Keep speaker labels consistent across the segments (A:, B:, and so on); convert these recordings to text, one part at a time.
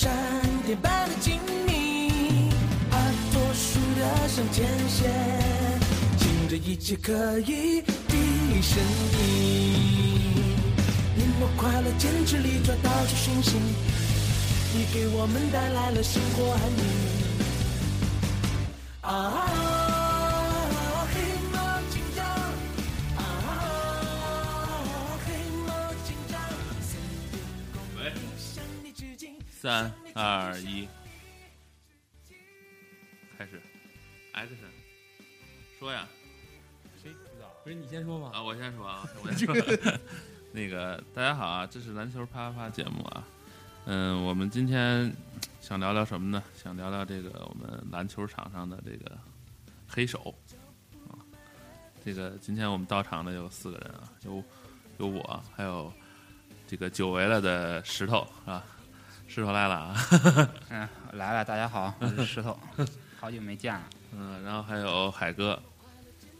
A: 闪电般的精密，阿多数的像天线，尽着一切可以的声音。你我快乐坚持里抓到出讯息，你给我们带来了生活含义。啊，黑猫警长，啊，黑猫警长，
B: 喂，
A: 向你致敬。
B: 三二一，开始，action，说呀，
C: 谁知道？不是你先说吗？
B: 啊，我先说啊，我先说。那个，大家好啊，这是篮球啪啪啪节目啊。嗯，我们今天想聊聊什么呢？想聊聊这个我们篮球场上的这个黑手啊。这个今天我们到场的有四个人啊，有有我，还有这个久违了的石头啊，石头来了啊。
D: 嗯，来了，大家好，我是石头，好久没见了。
B: 嗯，然后还有海哥，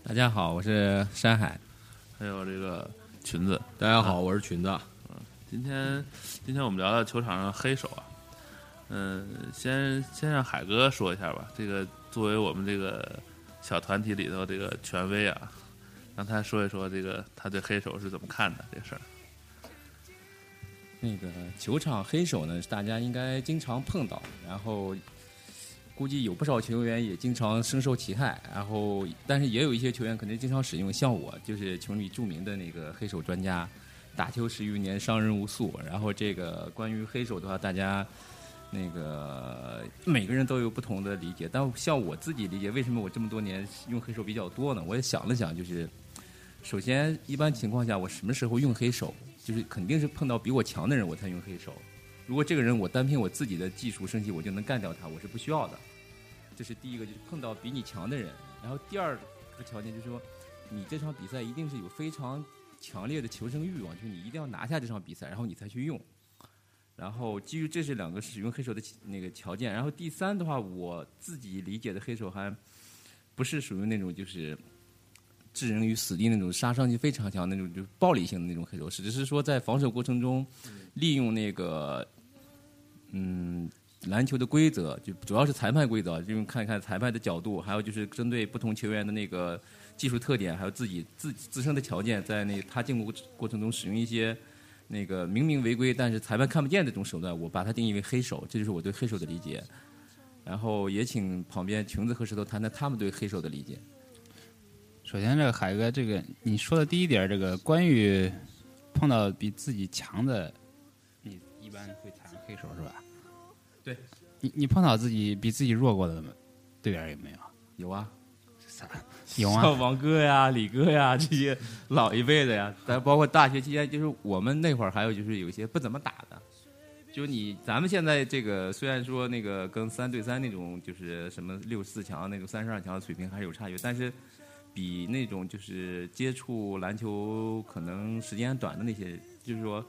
C: 大家好，我是山海。
B: 还有这个裙子。
E: 大家好，我是裙子。
B: 嗯今天，今天我们聊聊球场上黑手啊。嗯，先先让海哥说一下吧。这个作为我们这个小团体里头这个权威啊，让他说一说这个他对黑手是怎么看的这事儿。
C: 那个球场黑手呢，大家应该经常碰到，然后估计有不少球员也经常深受其害。然后，但是也有一些球员可能经常使用，像我就是球里著名的那个黑手专家，打球十余年，伤人无数。然后这个关于黑手的话，大家那个每个人都有不同的理解。但像我自己理解，为什么我这么多年用黑手比较多呢？我也想了想，就是首先一般情况下，我什么时候用黑手？就是肯定是碰到比我强的人我才用黑手。如果这个人我单凭我自己的技术升级我就能干掉他，我是不需要的。这是第一个，就是碰到比你强的人。然后第二个条件就是说，你这场比赛一定是有非常强烈的求生欲望，就是你一定要拿下这场比赛，然后你才去用。然后基于这是两个使用黑手的那个条件。然后第三的话，我自己理解的黑手还不是属于那种就是。置人于死地那种杀伤性非常强那种就是暴力性的那种黑手，只是说在防守过程中利用那个嗯篮球的规则，就主要是裁判规则，就是看看裁判的角度，还有就是针对不同球员的那个技术特点，还有自己自自身的条件，在那他进攻过程中使用一些那个明明违规但是裁判看不见的这种手段，我把它定义为黑手，这就是我对黑手的理解。然后也请旁边裙子和石头谈谈他们对黑手的理解。
D: 首先，这个海哥，这个你说的第一点，这个关于碰到比自己强的，你一般会采用黑手是吧？
C: 对。
D: 你你碰到自己比自己弱过的队员有没有？
C: 有啊，
D: 有啊，
C: 像王哥呀、李哥呀这些老一辈的呀，咱包括大学期间，就是我们那会儿还有就是有一些不怎么打的，就你咱们现在这个虽然说那个跟三对三那种就是什么六四强那种三十二强的水平还是有差距，但是比那种就是接触篮球可能时间短的那些，就是说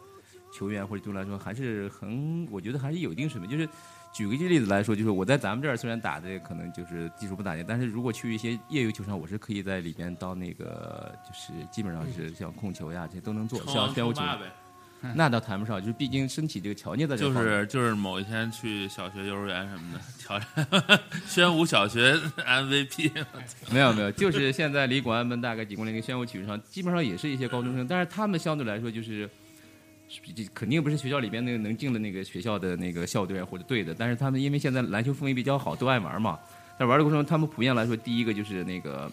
C: 球员或者对来说还是很，我觉得还是有一定水平。就是举个例子来说，就是我在咱们这儿虽然打的可能就是技术不咋地，但是如果去一些业余球场，我是可以在里边当那个就是基本上是像控球呀这些都能做，像宣武球。那倒谈不上，就是毕竟身体这个条件在这
B: 就是就是某一天去小学、幼儿园什么的挑战宣武小学 MVP，
C: 没有没有，就是现在离广安门大概几公里，跟宣武体育场基本上也是一些高中生，但是他们相对来说就是，比肯定不是学校里边那个能进的那个学校的那个校队啊或者队的，但是他们因为现在篮球氛围比较好，都爱玩嘛，在玩的过程中，他们普遍来说，第一个就是那个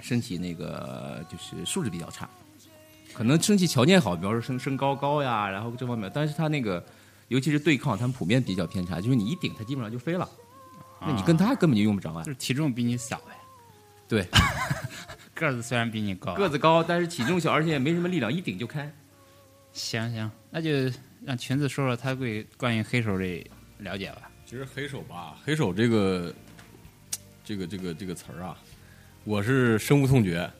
C: 身体那个就是素质比较差，可能身体条件好，比方说身身高高呀，然后这方面，但是他那个尤其是对抗，他们普遍比较偏差，就是你一顶他基本上就飞了，那你跟他根本就用不着啊
D: 就。是体重比你小呗，
C: 对，
D: 个子虽然比你高，
C: 个子高，但是体重小，而且也没什么力量，一顶就开。
D: 行行，那就让裙子说说他对关于黑手这了解吧。
E: 其实黑手吧，黑手这个这个这个这个词儿啊，我是深恶痛绝。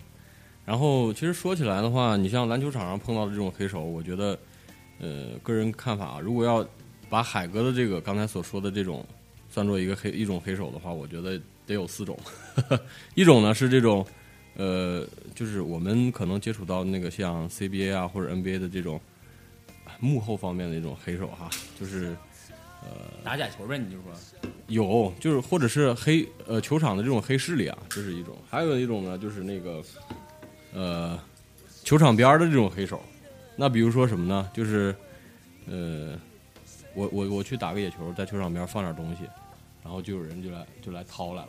E: 然后其实说起来的话，你像篮球场上碰到的这种黑手，我觉得，呃，个人看法啊，如果要把海哥的这个刚才所说的这种算作一个黑一种黑手的话，我觉得得有四种。一种呢是这种，呃，就是我们可能接触到那个像 CBA 啊或者 NBA 的这种幕后方面的一种黑手哈，就是呃
C: 打假球呗，你就说
E: 有，就是或者是黑呃球场的这种黑势力啊，这是一种；还有一种呢，就是那个呃球场边儿的这种黑手。那比如说什么呢？就是呃我我我去打个野球，在球场边放点东西，然后就有人就来就来掏来了，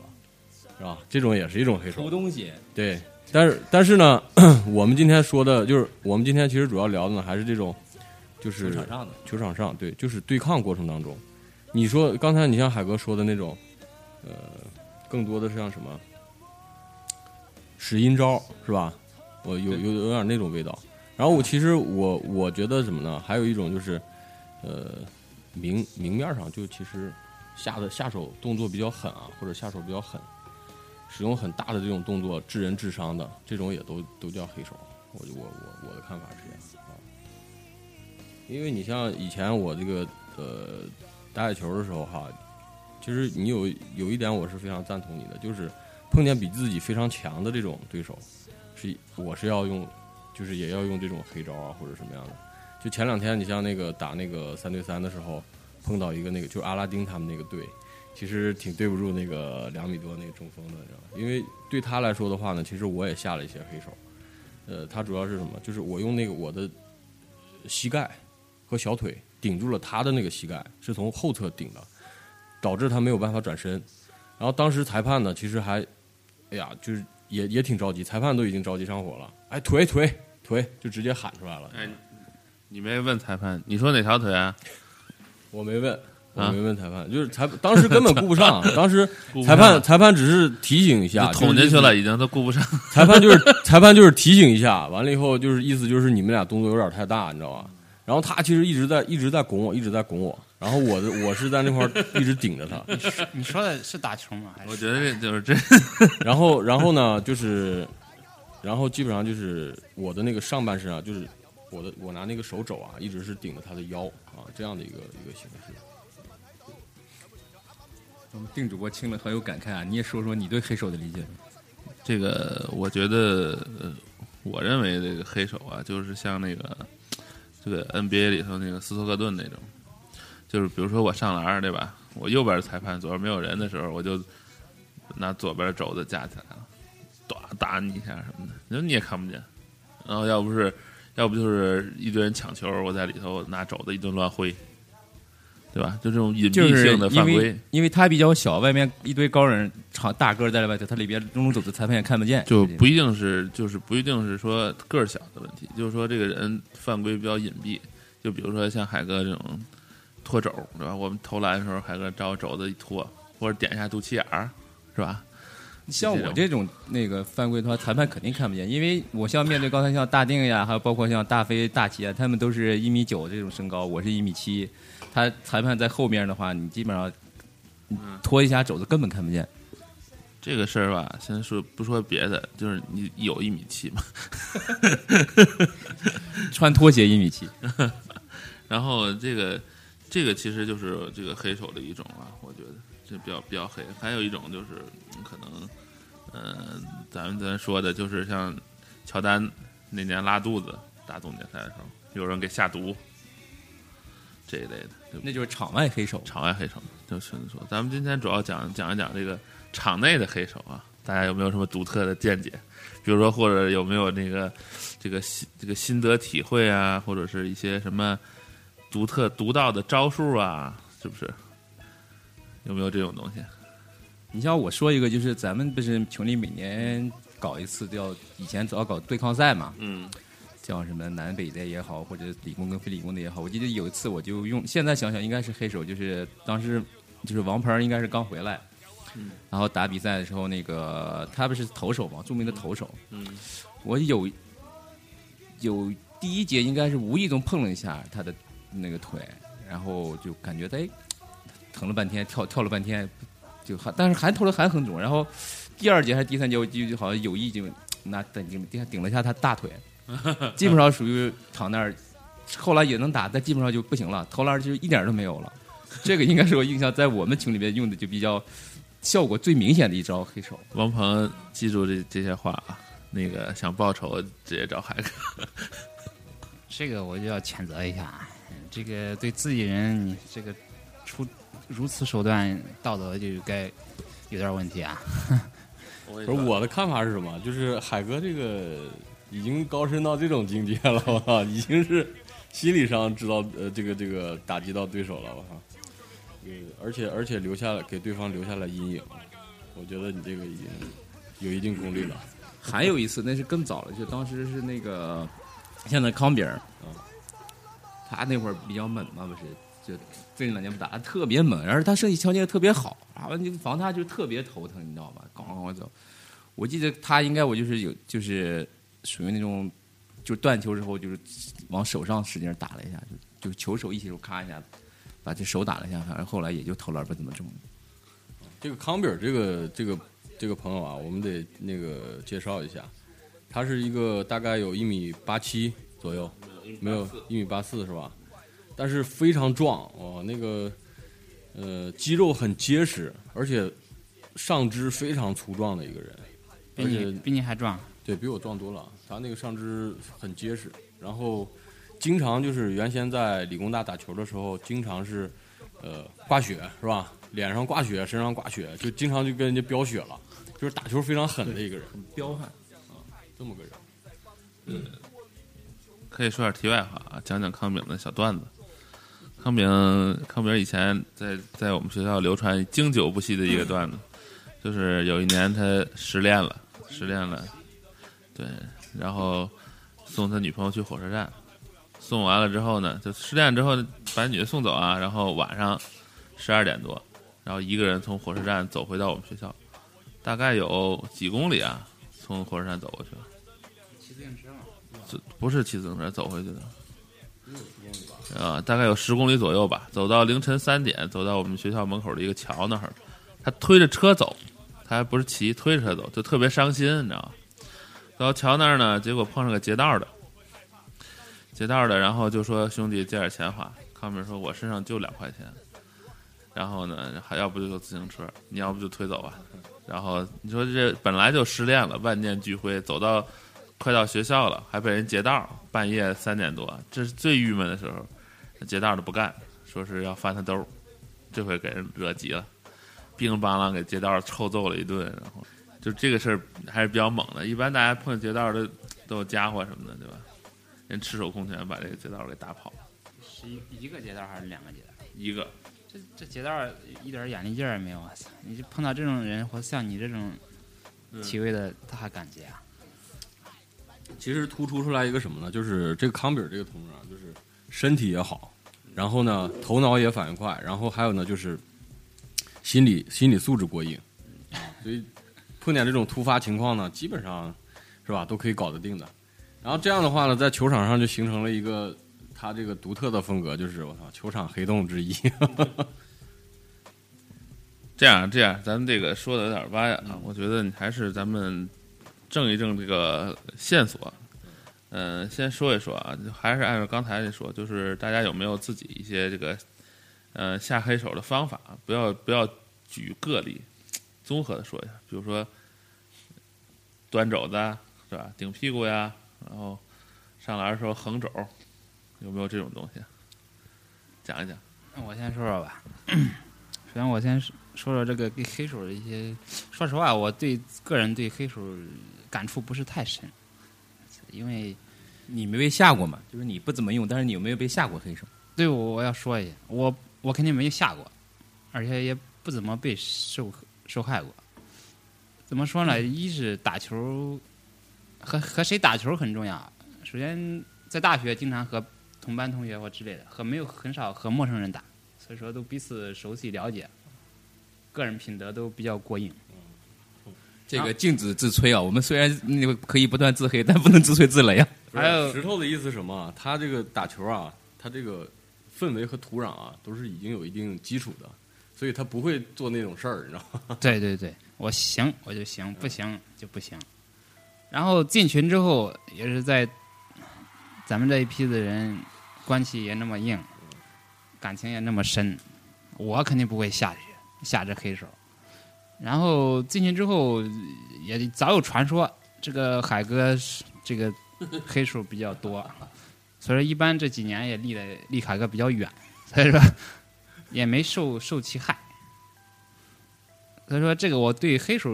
E: 是吧？这种也是一种黑手
C: 偷。东西，
E: 对，但是但是呢，我们今天说的就是我们今天其实主要聊的呢，还是这种就是
C: 球场上的
E: 球场上，对，就是对抗过程当中，你说刚才你像海哥说的那种，呃，更多的是像什么使阴招是吧？我有有有点那种味道。然后我其实我我觉得什么呢？还有一种就是，呃，明明面上就其实下的下手动作比较狠啊，或者下手比较狠，使用很大的这种动作致人致伤的，这种也都都叫黑手。我我我我的看法是这样啊。因为你像以前我这个呃打野球的时候哈，其实你有有一点我是非常赞同你的，就是碰见比自己非常强的这种对手，是我是要用，就是也要用这种黑招啊或者什么样的。就前两天你像那个打那个三对三的时候，碰到一个那个就是阿拉丁他们那个队，其实挺对不住那个两米多那个中锋的，你知道吗？因为对他来说的话呢，其实我也下了一些黑手。呃，他主要是什么？就是我用那个我的膝盖和小腿顶住了他的那个膝盖，是从后侧顶的，导致他没有办法转身。然后当时裁判呢，其实还，哎呀，就是也也挺着急，裁判都已经着急上火了，哎，腿腿腿，就直接喊出来了。
B: 哎，你没问裁判，你说哪条腿啊？
E: 我没问，我
B: 啊
E: 没问裁判，就是裁当时根本顾不上，当时裁判裁判只是提醒一下，
B: 捅进去了，已经都顾不上。
E: 裁判就是裁判就是提醒一下，完了以后就是意思就是你们俩动作有点太大，你知道吧？然后他其实一直在一直在拱我，一直在拱我，然后我的我是在那块儿一直顶着他，
D: 你说的是打球吗？还是
B: 我觉得这就是这，
E: 然后然后呢就是，然后基本上就是我的那个上半身啊，就是我的我拿那个手肘啊，一直是顶着他的腰啊，这样的一个一个形式。
C: 我们定主播听了很有感慨啊！你也说说你对黑手的理解。
B: 这个我觉得，呃，我认为这个黑手啊，就是像那个这个 NBA 里头那个斯托克顿那种，就是比如说我上篮儿对吧？我右边是裁判，左边没有人的时候，我就拿左边的肘子架起来了，打打你一下什么的，你说你也看不见。然后要不是要不就是一堆人抢球，我在里头拿肘子一顿乱挥，对吧？就这种隐蔽性的犯规，
C: 因为他比较小，外面一堆高人长大个儿在外头，他里边中中走的，裁判也看不见。
B: 就不一定是，就是不一定是说个儿小的问题，就是说这个人犯规比较隐蔽。就比如说像海哥这种拖肘，对吧？我们投篮的时候，海哥找肘子一拖，或者点一下肚脐眼儿，是吧？
C: 像我这种那个犯规的话，裁判肯定看不见，因为我像面对刚才像大定呀，还有包括像大飞、大齐啊，他们都是一米九这种身高，我是一米七，他裁判在后面的话，你基本上拖一下肘子根本看不见。
B: 这个事儿吧，先说不说别的，就是你有一米七吗，
C: 穿拖鞋一米七，
B: 然后这个这个其实就是这个黑手的一种啊，我觉得这比较比较黑。还有一种就是嗯可能，呃，咱们咱说的就是像乔丹那年拉肚子打总决赛的时候，有人给下毒这一类的？
C: 那就是场外黑手。
B: 场外黑手就是说，咱们今天主要讲讲一讲这个场内的黑手啊，大家有没有什么独特的见解？比如说，或者有没有那个这个心这个心得体会啊，或者是一些什么独特独到的招数啊，是不是？有没有这种东西？
C: 你像我说一个，就是咱们不是群里每年搞一次叫以前主要搞对抗赛嘛，
B: 嗯
C: 叫什么南北的也好，或者理工跟非理工的也好。我记得有一次我就用，现在想想应该是黑手，就是当时就是王鹏应该是刚回来，
B: 嗯
C: 然后打比赛的时候，那个他不是投手嘛，著名的投手，
B: 嗯
C: 我有有第一节应该是无意中碰了一下他的那个腿，然后就感觉哎疼了半天，跳跳了半天，就还但是还投的还很准。然后第二节还是第三节，我就就好像有意就拿顶顶顶了一下他大腿，基本上属于躺那儿，后来也能打，但基本上就不行了，投篮就一点都没有了。这个应该是我印象在我们群里面用的就比较效果最明显的一招黑手。
B: 王鹏，记住这这些话啊。那个想报仇，直接找海哥。
D: 这个我就要谴责一下，这个对自己人，你这个出如此手段，道德就该有点问题啊。
B: 不
E: 不是我的看法是什么？就是海哥这个已经高深到这种境界了，我操，已经是心理上知道呃这个这个打击到对手了，我操。呃，而且而且留下了给对方留下了阴影，我觉得你这个已经有一定功力了。
C: 还有一次，那是更早了，就当时是那个现在康比尔，
E: 嗯
C: 他那会儿比较猛嘛，不是？就最近两年不打，特别猛，然后他身体条件特别好，然后你防他就特别头疼，你知道吧？咣咣咣走。我记得他应该我就是有就是属于那种，就断球之后就是往手上使劲打了一下，就就球手一起手咔一下子，把这手打了一下，反正后来也就投篮不怎么中。
E: 这个康比尔这个这个这个朋友啊，我们得那个介绍一下，他是一个大概有一米八七左右，没有一米八四是吧？但是非常壮哦，那个呃肌肉很结实，而且上肢非常粗壮的一个人，
D: 比你比你还壮，
E: 对比我壮多了。他那个上肢很结实，然后经常就是原先在理工大打球的时候，经常是呃挂血是吧？脸上挂血，身上挂血，就经常就跟人家飙血了，就是打球非常狠的一个人，很
C: 彪悍啊，
E: 这么个人。
B: 可以说点题外话啊，讲讲康炳的小段子。康炳，康炳以前在在我们学校流传经久不息的一个段子，就是有一年他失恋了，失恋了，对，然后送他女朋友去火车站，送完了之后呢，就失恋之后把女的送走啊，然后晚上十二点多，然后一个人从火车站走回到我们学校，大概有几公里啊，从火车站走过去。不是骑自行车走回去的，啊，大概有十公里左右吧。走到凌晨三点，走到我们学校门口的一个桥那儿，他推着车走，他还不是骑，推着车走，就特别伤心，你知道吗？走到桥那儿呢，结果碰上个劫道的，劫道的，然后就说兄弟借点钱花。康明说，我身上就两块钱，然后呢，还要不就坐自行车，你要不就推走吧。然后你说这本来就失恋了，万念俱灰，走到快到学校了，还被人劫道，半夜三点多，这是最郁闷的时候。劫道的不干，说是要翻他兜儿，这回给人惹急了，乒铃乓啷给劫道臭揍了一顿。然后就这个事儿还是比较猛的，一般大家碰见劫道都都有家伙什么的，对吧？人赤手空拳把这个劫道给打跑了，
D: 是一一个街道还是两个街道？
B: 一个
D: 这这劫道一点眼力劲儿也没有，我操！你就碰到这种人，或像你这种体位的，他还敢劫啊？
E: 其实突出出来一个什么呢？就是这个康比尔这个同志啊，就是身体也好，然后呢头脑也反应快，然后还有呢就是心理心理素质过硬，所以碰见这种突发情况呢，基本上是吧都可以搞得定的。然后这样的话呢，在球场上就形成了一个他这个独特的风格，就是我操球场黑洞之一。
B: 这样这样，咱们这个说的有点歪啊，我觉得你还是咱们正一正这个线索。嗯、先说一说啊，还是按照刚才那说，就是大家有没有自己一些这个呃下黑手的方法？不要不要举个例，综合的说一下，比如说端肘子是吧，顶屁股呀，然后上篮的时候横肘，有没有这种东西？讲一讲。
D: 那我先说说吧。首先，我先说说这个给黑手的一些。说实话，我对个人对黑手感触不是太深，因为
C: 你没被下过嘛？就是你不怎么用，但是你有没有被下过黑手？
D: 对我我要说一下，我我肯定没下过，而且也不怎么被受受害过。怎么说呢？一是打球和和谁打球很重要。首先，在大学经常和同班同学或之类的，和没有很少和陌生人打，所以说都彼此熟悉了解，个人品德都比较过硬。
C: 这个禁止自吹啊！我们虽然那个可以不断自黑，但不能自吹自擂啊。
D: 还有
E: 石头的意思是什么啊？他这个打球啊，他这个氛围和土壤啊，都是已经有一定基础的，所以他不会做那种事儿，你知道吗？
D: 对对对，我行我就行，不行就不行。然后进群之后，也是在咱们这一批的人关系也那么硬，感情也那么深，我肯定不会下去下这黑手。然后进去之后，也早有传说，这个海哥这个黑手比较多，所以说一般这几年也离的离海哥比较远，所以说也没受受其害。所以说这个我对黑手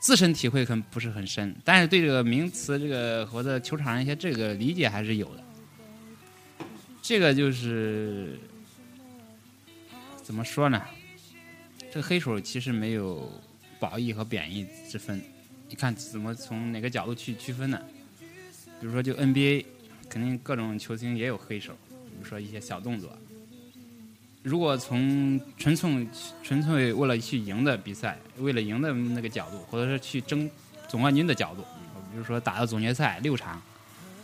D: 自身体会可能不是很深，但是对这个名词这个或者球场上一些这个理解还是有的。这个就是怎么说呢？这个黑手其实没有褒义和贬义之分，你看怎么从哪个角度去区分呢？比如说就 NBA，肯定各种球星也有黑手，比如说一些小动作。如果从纯粹纯粹为了去赢的比赛，为了赢的那个角度，或者是去争总冠军的角度，比如说打到总决赛六场、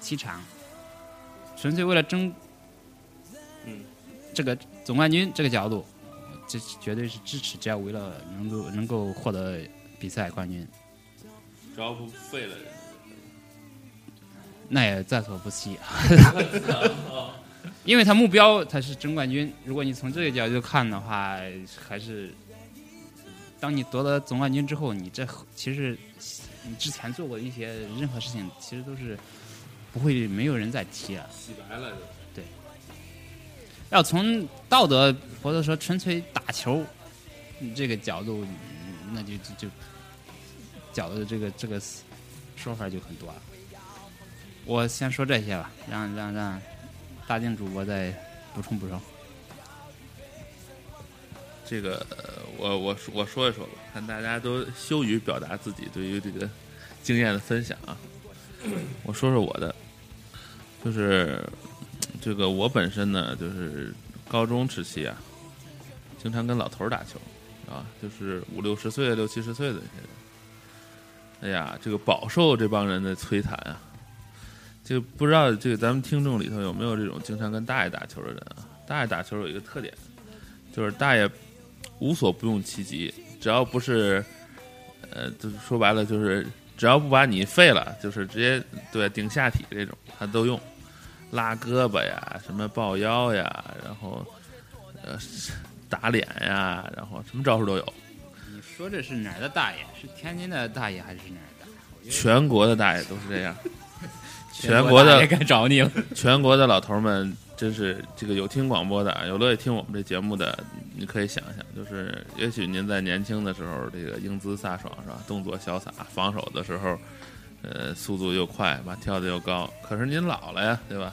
D: 七场，纯粹为了争，
E: 嗯，
D: 这个总冠军这个角度，这绝对是支持，只要为了能够能够获得比赛冠军，
B: 只要不废了人。
D: 那也在所不惜。因为他目标他是争冠军，如果你从这个角度看的话，还是当你夺得总冠军之后，你这其实你之前做过的一些任何事情，其实都是不会没有人再提了。
B: 洗白了就。
D: 要从道德或者说纯粹打球这个角度，那就就就角度这个这个说法就很多了。我先说这些吧，让让让大靖主播再补充补充。
B: 这个我我我说一说吧，看大家都羞于表达自己对于这个经验的分享啊。我说说我的，就是这个我本身呢，就是高中时期啊，经常跟老头儿打球啊，就是五六十岁、六七十岁的这些人。哎呀，这个饱受这帮人的摧残啊！这个不知道这个咱们听众里头有没有这种经常跟大爷打球的人啊？大爷打球有一个特点，就是大爷无所不用其极，只要不是，呃，就是说白了就是只要不把你废了，就是直接对顶下体这种他都用，拉胳膊呀，什么抱腰呀，然后呃打脸呀，然后什么招数都有。
D: 你说这是哪儿的大爷？是天津的大爷还是哪儿的？
B: 全国的大爷都是这样，全国的
C: 该找你了。
B: 全国的老头们，真是这个有听广播的，有乐意听我们这节目的，你可以想想，就是也许您在年轻的时候，这个英姿飒爽是吧？动作潇洒，防守的时候，呃，速度又快，吧，跳得又高。可是您老了呀，对吧？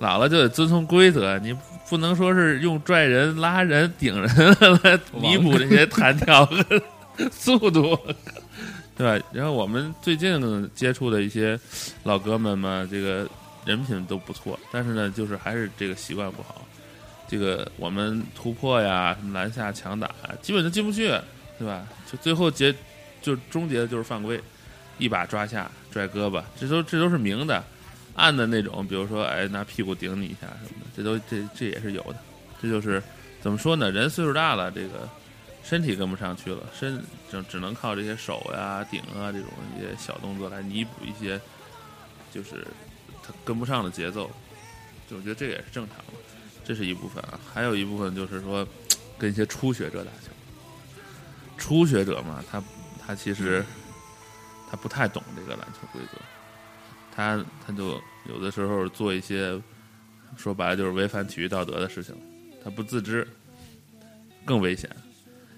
B: 老了就得遵从规则，你不能说是用拽人、拉人、顶人 来弥补这些弹跳和速度，对吧？然后我们最近接触的一些老哥们嘛，这个人品都不错，但是呢，就是还是这个习惯不好。这个我们突破呀，什么篮下强打，基本就进不去，对吧？就最后结就终结的就是犯规，一把抓下拽胳膊，这都这都是明的。暗的那种，比如说，哎，拿屁股顶你一下什么的，这都这这也是有的。这就是怎么说呢？人岁数大了，这个身体跟不上去了，身只只能靠这些手呀、顶啊这种一些小动作来弥补一些，就是他跟不上的节奏。就我觉得这也是正常的，这是一部分啊。还有一部分就是说，跟一些初学者打球，初学者嘛，他他其实他不太懂这个篮球规则。他他就有的时候做一些说白了就是违反体育道德的事情，他不自知，更危险。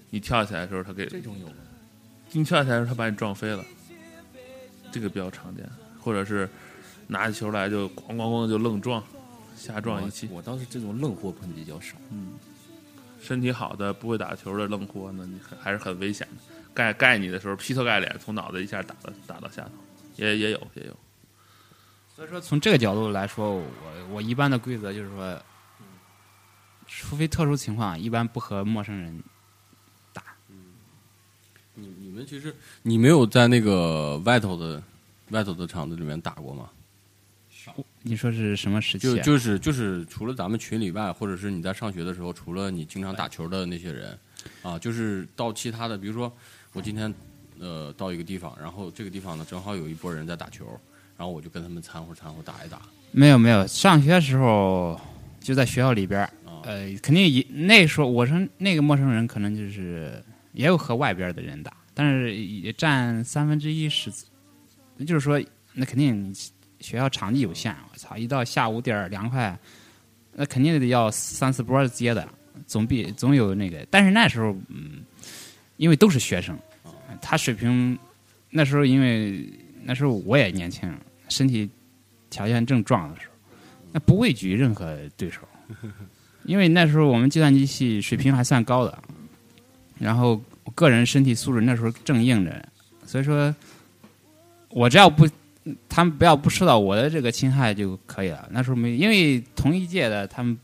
B: 你跳起来的时候，他给
C: 这种有吗？
B: 你跳起来的时候，他把你撞飞了，这个比较常见。或者是拿起球来就咣咣咣就愣撞，瞎撞一气。
C: 我倒是这种愣货碰比较少。
B: 嗯身体好的不会打球的愣货呢，你很还是很危险的。盖盖你的时候，劈头盖脸从脑袋一下打到打到下头，也也有也有。
D: 所以说，从这个角度来说，我我一般的规则就是说，除非特殊情况，一般不和陌生人打。
E: 你你们其实你没有在那个外头的外头的场子里面打过吗？
D: 你说是什么时期、啊？
E: 就就是就是除了咱们群里外，或者是你在上学的时候，除了你经常打球的那些人，啊，就是到其他的，比如说我今天呃到一个地方，然后这个地方呢正好有一波人在打球，然后我就跟他们掺和掺和打一打。
D: 没有没有，上学的时候就在学校里边呃，肯定也那时候我说那个陌生人可能就是也有和外边的人打，但是也占三分之一是，就是说那肯定学校场地有限，我操，一到下午点儿凉快，那肯定得要三四波接的，总比总有那个。但是那时候，嗯，因为都是学生，他水平那时候因为那时候我也年轻，身体条件正壮的时候，那不畏惧任何对手，因为那时候我们计算机系水平还算高的，然后我个人身体素质那时候正硬着，所以说，我只要不他们不要不受到我的这个侵害就可以了。那时候没因为同一届的他们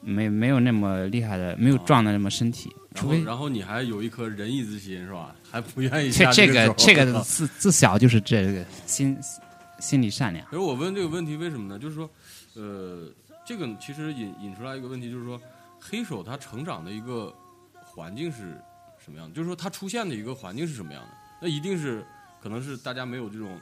D: 没没有那么厉害的，没有壮的那么身体，除非
E: 然后你还有一颗仁义之心是吧？还不愿意
D: 这
E: 下
D: 这个这个自自小就是这个心心理善良。
E: 可是我问这个问题为什么呢？就是说，呃，这个其实引引出来一个问题，就是说，黑手他成长的一个环境是什么样的？就是说，他出现的一个环境是什么样的？那一定是可能是大家没有这种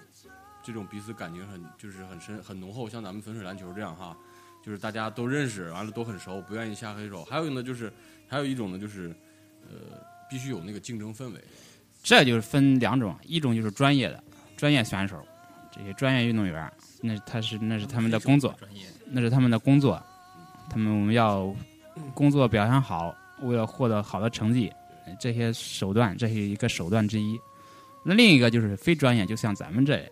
E: 这种彼此感情很就是很深很浓厚，像咱们粉水篮球这样哈，就是大家都认识，完了都很熟，不愿意下黑手。还有呢，就是还有一种呢，就是呃，必须有那个竞争氛围。
D: 这就是分两种，一种就是专业的专业选手，这些专业运动员，那他是那是他们的工作，那是他们的工作，他们我们要工作表现好，为了获得好的成绩，这些手段这是一个手段之一。那另一个就是非专业，就像咱们这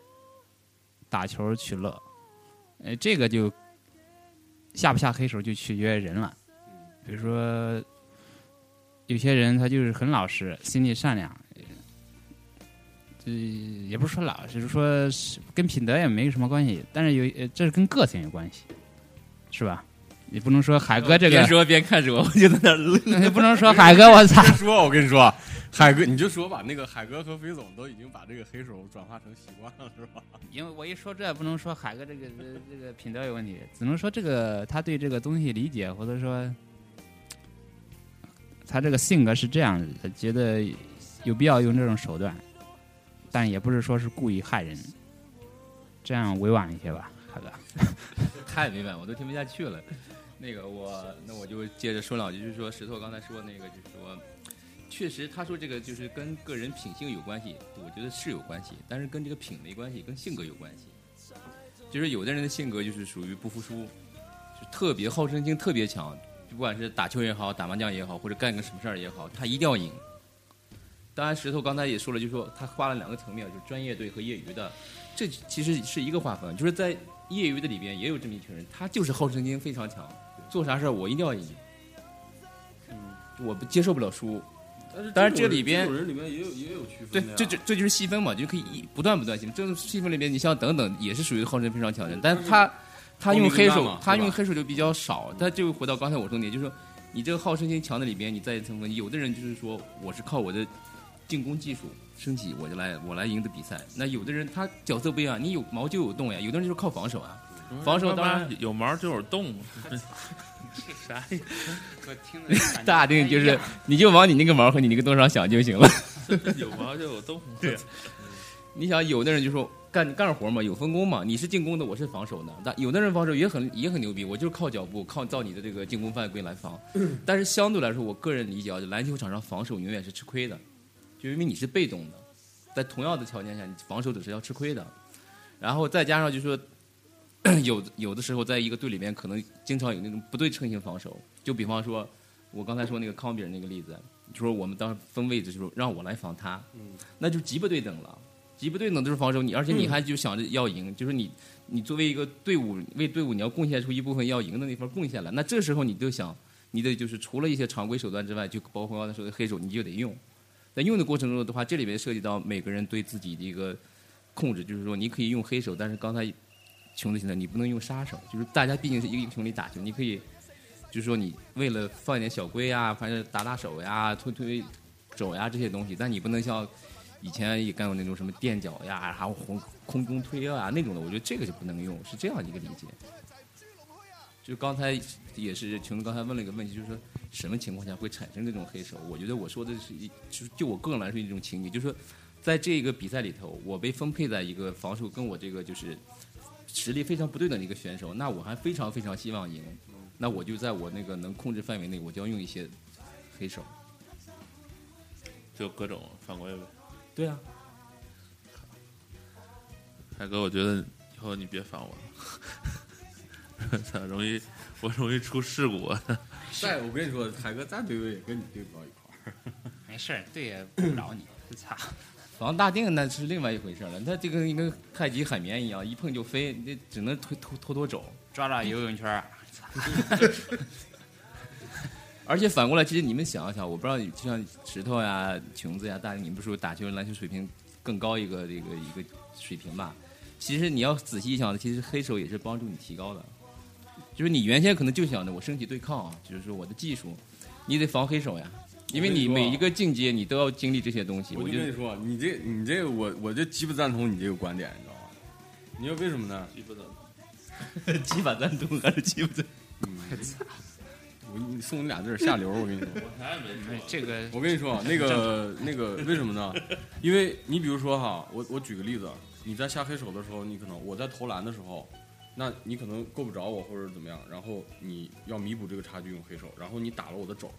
D: 打球取乐，呃，这个就下不下黑手就取决于人了。比如说，有些人他就是很老实，心地善良，这也不是说老实，是说是跟品德也没什么关系，但是有呃这是跟个性有关系，是吧？你不能说海哥这个
C: 边，说边看着我，我就在那儿乐。
D: 你不能说海哥，我操！
E: 说，我跟你说，海哥，你就说吧，那个海哥和飞总都已经把这个黑手转化成习惯了，是吧？
D: 因为我一说这，不能说海哥这个这这个品德有问题，只能说这个他对这个东西理解，或者说他这个性格是这样子的，觉得有必要用这种手段，但也不是说是故意害人，这样委婉一些吧，海哥。
C: 太委婉，我都听不下去了。那个我，那我就接着说两句，就是说石头刚才说那个，就是说，确实他说这个就是跟个人品性有关系，我觉得是有关系，但是跟这个品没关系，跟性格有关系。就是有的人的性格就是属于不服输，就特别好胜心特别强，不管是打球也好，打麻将也好，或者干个什么事儿也好，他一定要赢。当然，石头刚才也说了，就是说他划了两个层面，就是专业队和业余的，这其实是一个划分，就是在业余的里边也有这么一群人，他就是好胜心非常强，做啥事儿我一定要赢，嗯，我不接受不了输，
E: 但是
C: 当然这里边
E: 这种人里面也有也有区
C: 对
E: 分的呀，
C: 这这这就是细分嘛，就可以一不断不断细分。这种细分里边，你像等等也是属于好胜非常强的人，但是他他用黑手他用黑手就比较少。他就回到刚才我说点，就是说你这个好胜心强的里边，你再层分，有的人就是说我是靠我的进攻技术升级，我就来我来赢得比赛。那有的人他角色不一样，你有毛就有洞呀，有的人就是靠防守啊。防守当然
B: 有毛就有洞，是啥意思？
D: 我听着
C: 大定就是 你就往你那个毛和你那个洞上想就行了。
B: 有毛就有洞。
C: 对你想，有的人就说干干活嘛，有分工嘛，你是进攻的，我是防守的。但有的人防守也很也很牛逼，我就是靠脚步，靠照你的这个进攻犯规来防。但是相对来说，我个人理解啊，就篮球场上防守永远是吃亏的，就因为你是被动的，在同样的条件下，你防守者是要吃亏的。然后再加上就是说，有有的时候在一个队里面，可能经常有那种不对称性防守。就比方说，我刚才说那个康比尔那个例子，就说我们当时分位置，就是让我来防他，那就极不对等了。极不对等就是防守你，而且你还就想着要赢，就是你你作为一个队伍为队伍你要贡献出一部分要赢的那份贡献来，那这时候你就想，你得就是除了一些常规手段之外，就包括刚才说的黑手，你就得用。在用的过程中的话，这里面涉及到每个人对自己的一个控制，就是说你可以用黑手，但是刚才穷的现在你不能用杀手，就是大家毕竟是一个英雄里打球，你可以就是说你为了放一点小龟啊，反正打打手呀、推推肘呀这些东西，但你不能像以前也干过那种什么垫脚呀，还有空空中推啊那种的，我觉得这个就不能用，是这样一个理解。就刚才也是琼刚才问了一个问题，就是说什么情况下会产生这种黑手？我觉得我说的是一，就是就我个人来说一种情景，就是说在这个比赛里头，我被分配在一个防守跟我这个就是实力非常不对等的一个选手，那我还非常非常希望赢，那我就在我那个能控制范围内，我就要用一些黑手。
B: 就各种犯规呗。
C: 对啊，
B: 海哥，我觉得以后你别烦我了，操，容易我容易出事故啊。
E: 再我跟你说，海哥再对位也跟你对不到一块儿。
D: 没事儿，对也碰不 着你，操！
C: 防大定那是另外一回事了，他这个跟一个太极海绵一样，一碰就飞，你只能推拖拖拖走。
D: 抓抓游泳圈儿，
C: 而且反过来，其实你们想一想，我不知道，就像石头呀、琼子呀、大定，你们不说打球、篮球水平更高一个这个一个水平吧？其实你要仔细一想，其实黑手也是帮助你提高的。就是你原先可能就想着我身体对抗啊，就是说我的技术，你得防黑手呀，因为你每一个境界你都要经历这些东西。
E: 我跟你说，你这你这个我我就极不赞同你这个观点，你知道吗？你说为什么呢？
B: 极不赞
C: 同，极不赞同还是极不赞？
E: 我你送你俩字儿下流，我跟你说。
D: 没 这个
E: 我跟你说，那个那个，为什么呢？因为你比如说哈，我我举个例子，你在下黑手的时候，你可能我在投篮的时候，那你可能够不着我或者怎么样，然后你要弥补这个差距用黑手，然后你打了我的肘，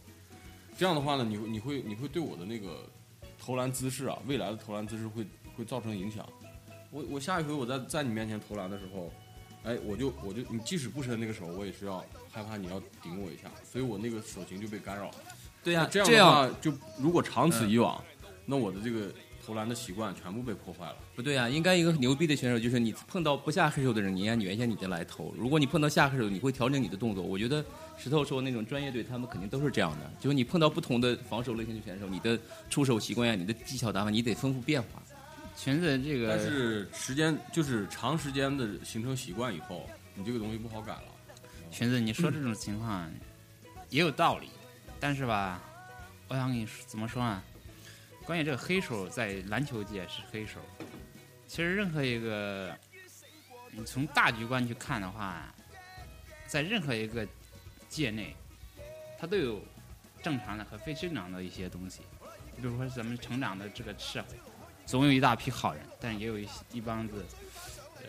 E: 这样的话呢，你会你会你会对我的那个投篮姿势啊，未来的投篮姿势会会造成影响。我我下一回我在在你面前投篮的时候，哎，我就我就你即使不伸那个手，我也是要害怕你要顶我一下，所以我那个手型就被干扰了。
C: 对呀、
E: 这样的话，就如果长此以往，那我的这个投篮的习惯全部被破坏了。
C: 不对啊，应该一个牛逼的选手就是你碰到不下黑手的人，你按原先你的来投。如果你碰到下黑手，你会调整你的动作。我觉得石头说那种专业队，他们肯定都是这样的。就是你碰到不同的防守类型的选手，你的出手习惯呀，你的技巧打法，你得丰富变化。
D: 裙子这个
E: 但是时间就是长时间的形成习惯以后，你这个东西不好改了。
D: 裙子，你说这种情况也有道理，但是吧，我想跟你说怎么说呢？关于这个黑手在篮球界是黑手，其实任何一个你从大局观去看的话，在任何一个界内，它都有正常的和非正常的一些东西。比如说咱们成长的这个社会，总有一大批好人，但也有一一帮子呃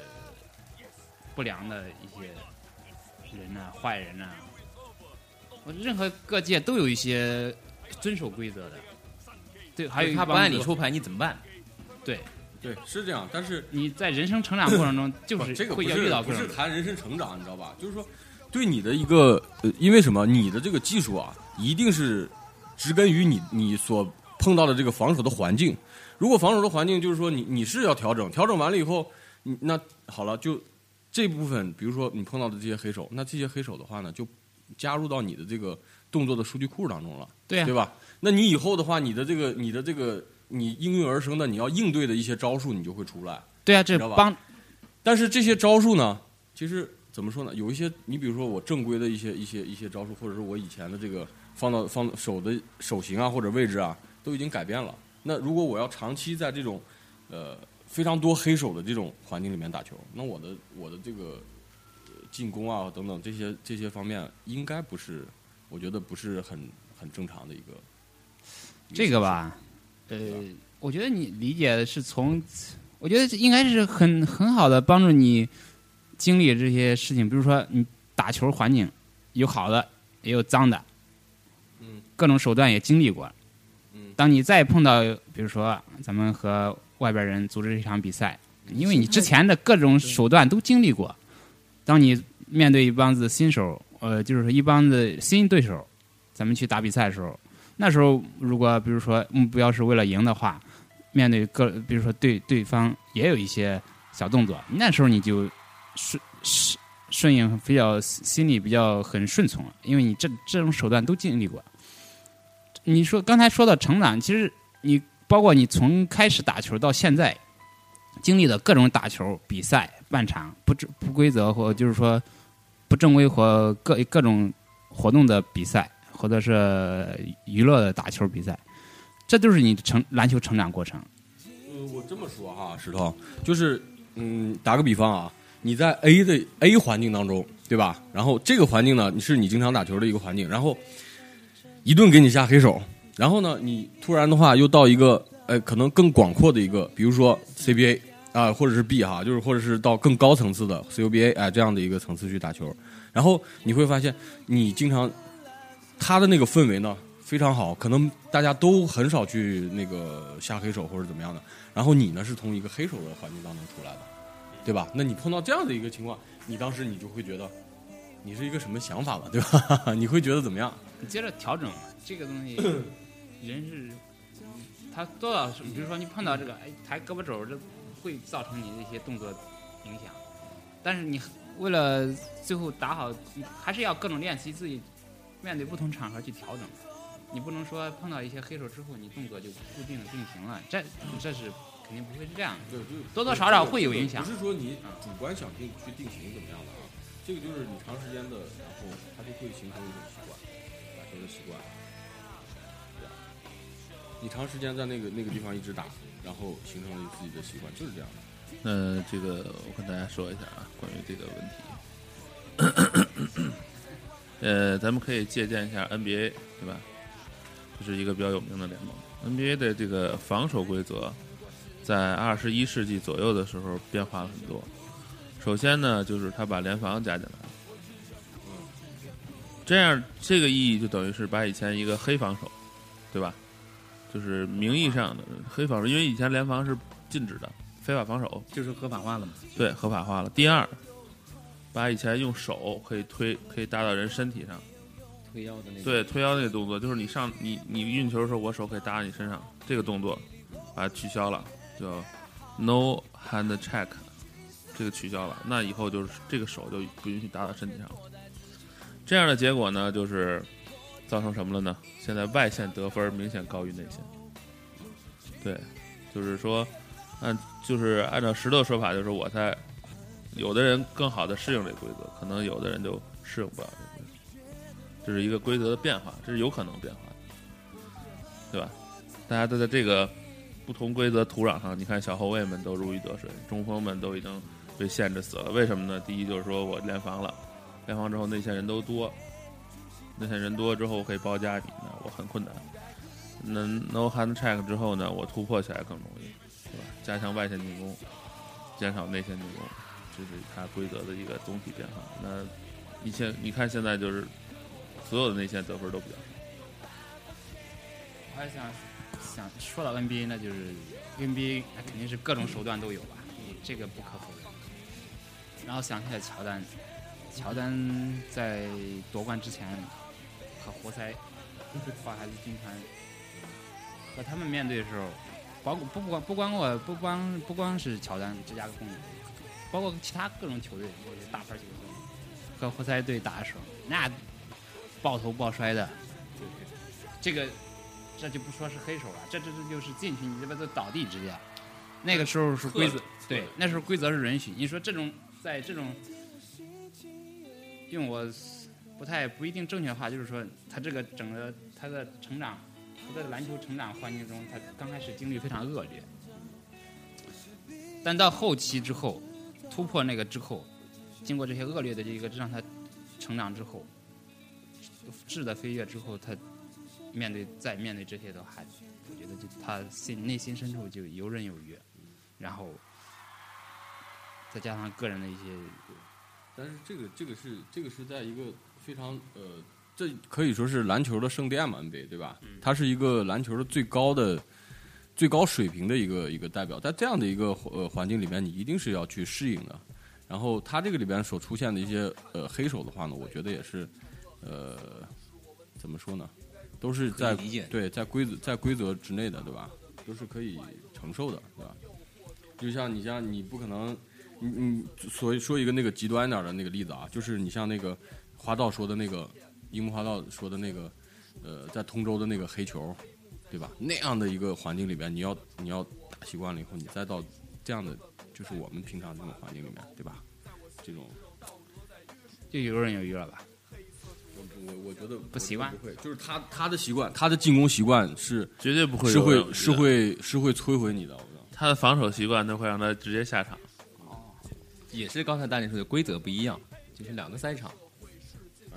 D: 不良的一些人呐、坏人呐、我任何各界都有一些遵守规则的。对，还有
C: 他不按理出牌，你怎么办？
D: 对，
E: 对，是这样。但是
D: 你在人生成长过程中，就是
E: 这个不是不
D: 遇到各种
E: 是谈人生成长，你知道吧？就是说，对你的一个呃，因为什么？你的这个技术啊，一定是植根于你你所碰到的这个防守的环境。如果防守的环境就是说你你是要调整，调整完了以后，你那好了，就这部分，比如说你碰到的这些黑手，那这些黑手的话呢，就加入到你的这个动作的数据库当中了。
D: 对啊
E: 对吧？那你以后的话，你的这个你的这个你应运而生的你要应对的一些招数，你就会出来。
D: 对啊，这帮
E: 但是这些招数呢，其实怎么说呢？有一些，你比如说我正规的一些一些一些招数，或者是我以前的这个放到放手的手型啊或者位置啊，都已经改变了。那如果我要长期在这种呃非常多黑手的这种环境里面打球，那我的我的这个呃进攻啊等等这些这些方面，应该不是，我觉得不是很很正常的一个。
D: 这个吧，呃，我觉得你理解的是从，我觉得应该是很很好的帮助你经历这些事情。比如说，你打球环境有好的，也有脏的，
E: 嗯，
D: 各种手段也经历过。
E: 嗯
D: 当你再碰到，比如说咱们和外边人组织一场比赛，因为你之前的各种手段都经历过，当你面对一帮子新手，呃，就是说一帮子新对手，咱们去打比赛的时候，那时候如果比如说目标是为了赢的话，面对各比如说对对方也有一些小动作，那时候你就顺顺顺应比较心里比较很顺从了，因为你这这种手段都经历过。你说刚才说到成长，其实你包括你从开始打球到现在经历的各种打球比赛、半场不不规则或就是说不正规或各各种活动的比赛，或者是娱乐的打球比赛，这都是你成篮球成长过程。
E: 呃，我这么说哈，石头，就是嗯，打个比方啊，你在 A 的 A 环境当中，对吧？然后这个环境呢，你是你经常打球的一个环境，然后一顿给你下黑手，然后呢，你突然的话又到一个呃，可能更广阔的一个，比如说 CBA 啊、或者是 B 哈，就是或者是到更高层次的 CUBA 哎、这样的一个层次去打球，然后你会发现你经常他的那个氛围呢非常好，可能大家都很少去那个下黑手或者怎么样的。然后你呢是从一个黑手的环境当中出来的，对吧？那你碰到这样的一个情况，你当时你就会觉得，你是一个什么想法了，对吧？你会觉得怎么样？
D: 你接着调整，这个东西 人是他多少是，比如说你碰到这个哎抬胳膊肘儿，这会造成你的一些动作影响，但是你为了最后打好，还是要各种练习自己面对不同场合去调整。你不能说碰到一些黑手之后，你动作就固定的定型了，这这是肯定不会是这样的。
E: 对，就
D: 多多少少会有影响
E: 不是说你主观想定去定型怎么样的啊，这个就是你长时间的，然后它就会形成一种习惯，打球的习惯。你长时间在那个那个地方一直打，然后形成了自己的习惯，就是这样的。
B: 那这个我跟大家说一下啊，关于这个问题，呃，咱们可以借鉴一下 NBA，对吧？这是一个比较有名的联盟。NBA 的这个防守规则，在二十一世纪左右的时候变化了很多。首先呢，就是他把联防加进来了，这样这个意义就等于是把以前一个黑防守，对吧？就是名义上的黑防守，因为以前联防是禁止的，非法防守，
C: 就是合法化了嘛。
B: 对，合法化了。第二，把以前用手可以推可以搭到人身体上，
C: 推腰的那个。
B: 对，推腰那个动作，就是你上你你运球的时候，我手可以搭在你身上，这个动作把它取消了，叫 no hand check，这个取消了。那以后就是这个手就不允许搭到身体上了。这样的结果呢，就是造成什么了呢？现在外线得分明显高于内线。对，就是说，按就是按照石头说法，就是我在有的人更好的适应这规则，可能有的人就适应不了这规则。这是一个规则的变化，这是有可能变化的，对吧？大家都在这个不同规则土壤上，你看小后卫们都如鱼得水，中锋们都已经被限制死了。为什么呢？第一就是说我联防了，联防之后内线人都多，内线人多之后我可以包夹你，那我很困难。那 no hand check 之后呢，我突破起来更容易，对吧？加强外线进攻，减少内线进攻，这是它规则的一个总体变化。那以前你看现在就是所有的内线得分都比较。
D: 我还想想说到 NBA，那就是 NBA 那肯定是各种手段都有吧，这个不可否认。然后想起来乔丹，乔丹在夺冠之前和活塞、花孩子军团和他们面对的时候，包括不光不光我不光不光是乔丹芝加哥公牛，包括其他各种球队，就是大牌球队和活塞队打的时候，那抱头抱摔的，这个这就不说是黑手了，这这这就是进去你这边都倒地直接。那个时候是规则，对，那时候规则是允许。你说这种在这种用我不太不一定正确的话，就是说他这个整个他的成长，他在篮球成长环境中，他刚开始经历非常恶劣，但到后期之后，突破那个之后，经过这些恶劣的这个让他成长之后，质的飞跃之后，他面对再面对这些的话，我觉得就他心内心深处就游刃有余，然后再加上个人的一些
E: 但是这个这个是这个是在一个非常呃，这可以说是篮球的圣殿嘛，NBA 对吧？它是一个篮球的最高的最高水平的一个一个代表，在这样的一个呃环境里面，你一定是要去适应的。然后它这个里边所出现的一些呃黑手的话呢，我觉得也是呃怎么说呢，都是在对在规则在规则之内的，对吧？都是可以承受的，对吧？就像你像你不可能，你你所以说一个那个极端点的那个例子啊，就是你像那个花道说的那个樱木花道说的那个，呃，在通州的那个黑球，对吧？那样的一个环境里边，你要你要打习惯了以后，你再到这样的就是我们平常这种环境里面，对吧？这种
D: 就游刃有余了吧？
E: 我我我觉得
D: 不习惯
E: 不会，就是他他的习惯，他的进攻习惯是
B: 绝对不会
E: 是会是会是会摧毁你的，我。
B: 他的防守习惯都会让他直接下场。
C: 哦也是刚才大林说的规则不一样，就是两个赛场。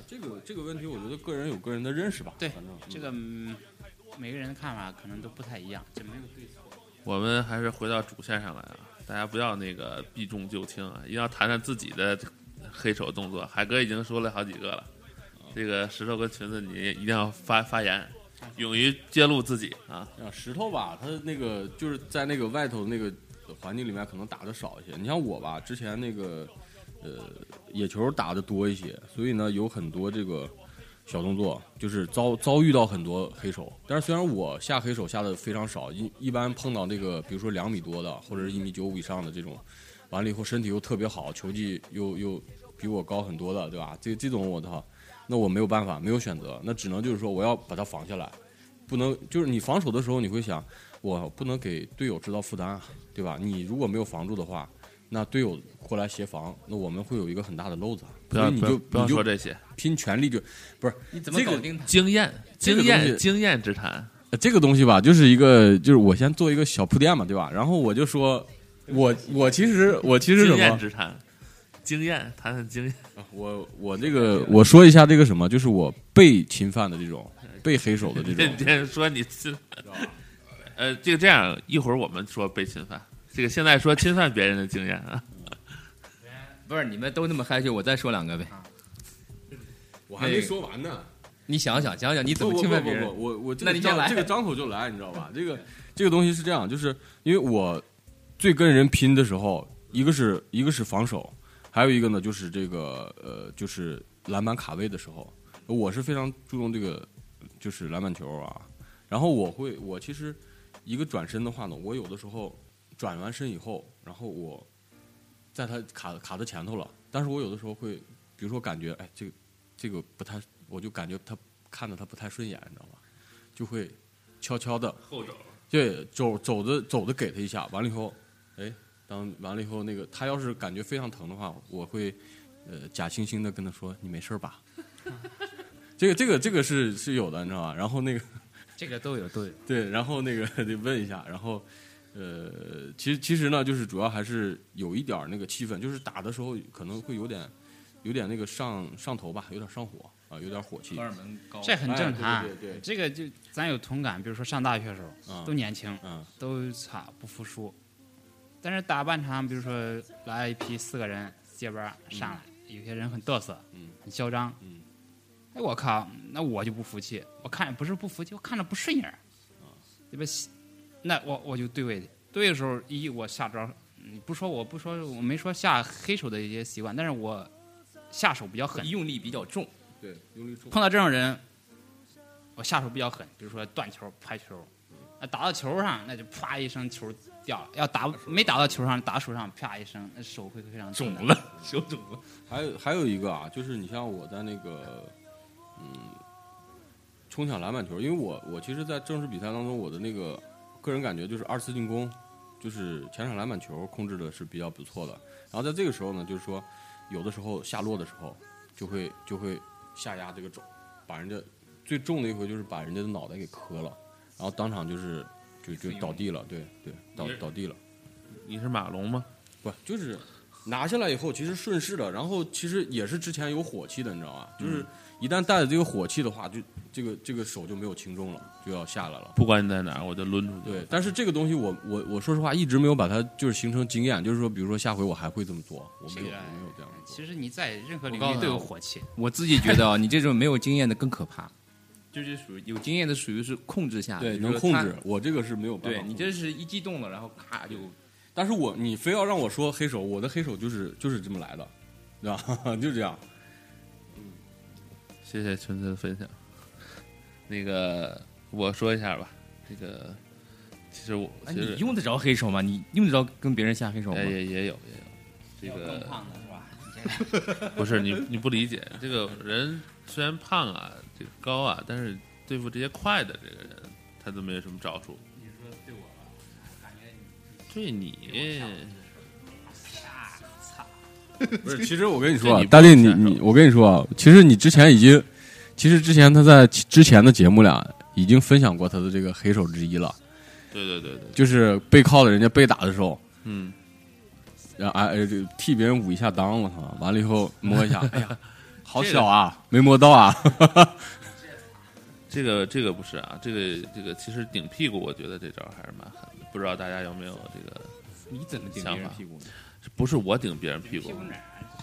E: 啊，这个这个问题，我觉得个人有个人的认识吧。
D: 对
E: 反正
D: 这个、嗯、每个人的看法可能都不太一样，这没有对错。
B: 我们还是回到主线上来啊，大家不要那个避重就轻啊，一定要谈谈自己的黑手动作。海哥已经说了好几个了，这个石头跟裙子你一定要发发言，勇于揭露自己啊。
E: 啊，石头吧，他那个就是在那个外头那个环境里面可能打的少一些。你像我吧，之前那个呃野球打的多一些，所以呢有很多这个小动作，就是遭遭遇到很多黑手。但是虽然我下黑手下的非常少，一一般碰到那个比如说两米多的或者是一米九五以上的这种，完了以后身体又特别好，球技又又比我高很多的，对吧？这这种我操，那我没有办法，没有选择，那只能就是说我要把他防下来，不能就是你防守的时候你会想，我不能给队友制造负担，对吧？你如果没有防住的话，那队友过来协防，那我们会有一个很大的漏子，
B: 不要
E: 你就
B: 不要说这些，
E: 拼全力就不是
C: 你怎么搞定他？
B: 经验
E: 这个
B: 经验经验之谈。
E: 呃这个东西吧，就是一个就是我先做一个小铺垫嘛，对吧？然后我就说，我我其实我其实什
B: 经验？之谈，经验谈谈经验。
E: 我我这个我说一下这个什么，就是我被侵犯的这种被黑手的这种
B: 说你侵，呃，这个这样，一会儿我们说被侵犯，这个现在说侵犯别人的经验啊。
C: 不是你们都那么害羞，我再说两个呗。
E: 我还没说完呢。
C: 你想想想想，你怎么
E: 不不不不不，
C: 侵犯别人？
E: 我我这个
C: 那你先来
E: 张这个张口就来，你知道吧？这个这个东西是这样，就是因为我最跟人拼的时候，一个是一个是防守，还有一个呢就是这个呃就是篮板卡位的时候，我是非常注重这个就是篮板球啊。然后我会我其实一个转身的话呢，我有的时候转完身以后，然后我在他卡卡在前头了，但是我有的时候会比如说感觉哎这个这个不太，我就感觉他看着他不太顺眼，你知道吧？就会悄悄的
B: 后肘，
E: 对走走着走着给他一下，完了以后，哎，当完了以后那个他要是感觉非常疼的话，我会呃假惺惺的跟他说你没事吧？这个这个这个是是有的，你知道吧？然后那个
D: 这个都有都有。
E: 对，然后那个得问一下，然后呃，其实其实呢，就是主要还是有一点那个气氛，就是打的时候可能会有点有点那个上上头吧，有点上火啊，有点火气
C: 荷。尔蒙高，
D: 这很正常。
E: 哎对对对对
D: 这个就咱有同感，比如说上大学的时候，
E: 嗯
D: 都年轻，
E: 嗯
D: 都差不服输。但是打半场，比如说来一批四个人接班上来，有些人很嘚瑟，
E: 嗯
D: 很嚣张。
E: 嗯
D: 哎，我靠，那我就不服气。我看不是不服气，我看着不顺眼对吧？那我我就对位，对位的时候，一我下招，你不说我不说，我没说下黑手的一些习惯，但是我下手比较狠，
C: 用力比较重。
E: 对，用力重。
D: 碰到这种人，我下手比较狠，比如说断球、拍球，那打到球上，那就啪一声球掉了；要打没打到球上，打手上啪一声，那手会非常
C: 肿了，手肿了。
E: 还有还有一个啊，就是你像我在那个嗯冲抢篮板球，因为我我其实，在正式比赛当中，我的那个个人感觉就是二次进攻，就是前场篮板球控制的是比较不错的。然后在这个时候呢，就是说有的时候下落的时候，就会就会下压这个肘，把人家最重的一回就是把人家的脑袋给磕了，然后当场就是就就倒地了，对对，倒倒地了。
B: 你是马龙吗？
E: 不就是拿下来以后，其实顺势的，然后其实也是之前有火气的，你知道吧？就是一旦带着这个火气的话，就这个这个手就没有轻重了，就要下来了。
B: 不管你在哪儿，我就抡出去。
E: 对，但是这个东西我我我说实话一直没有把它就是形成经验，就是说，比如说下回我还会这么做，我没有
D: 这个
E: 没有这样。
D: 其实你在任何领域都有火气，
C: 我自己觉得啊，你这种没有经验的更可怕，就是属于有经验的，属于是控制下，
E: 对，能控制。。我这个是没有办法
C: 对。你这是一激动了，然后咔就
E: 但是我你非要让我说黑手，我的黑手就是就是这么来的，对吧？就这样。
B: 谢谢纯粹的分享。那个我说一下吧，这个其实我
C: 哎，
B: 其实
C: 你用得着黑手吗？你用得着跟别人下黑手吗
B: 哎？也也有也有，这个
D: 胖的是吧？
B: 不是你你不理解，这个人虽然胖啊，这个高啊，但是对付这些快的这个人，他都没有什么招数。
D: 你说对我吧，感觉
B: 对你，
E: 不是，其实我跟你说大力，你你，我跟你说啊，其实你之前已经，其实之前他在之前的节目里啊已经分享过他的这个黑手之一了，
B: 对对对对，
E: 就是背靠着人家被打的时候，
B: 嗯，
E: 然后哎哎这替别人捂一下裆，我操，完了以后摸一下，哎呀，好小啊，没摸到啊，
B: 这个这个不是啊，这个这个其实顶屁股，我觉得这招还是蛮狠的，不知道大家有没有这个？
C: 你怎么顶别人屁股呢？
B: 不是我顶别人屁股？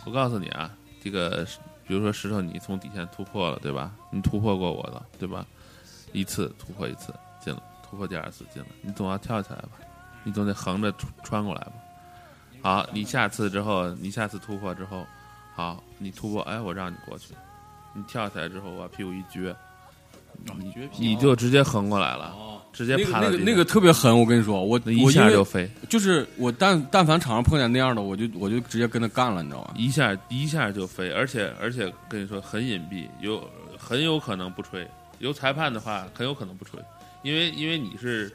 B: 我告诉你啊，这个比如说石头，你从底线突破了，对吧？你突破过我了，对吧？一次突破一次进了，突破第二次进了，你总要跳起来吧？你总得横着穿穿过来吧。好，你下次之后，你下次突破之后，好，你突破，哎，我让你过去，你跳起来之后，我把屁股一撅，你你就直接横过来了，直接
E: 那个
B: 趴到地上
E: 那个那个特别狠，我跟你说，我
B: 一下就飞，
E: 就是我但但凡场上碰见那样的，我就我就直接跟他干了，你知道吗？
B: 一下一下就飞，而且而且跟你说很隐蔽，有很有可能不吹。有裁判的话，很有可能不吹，因为因为你是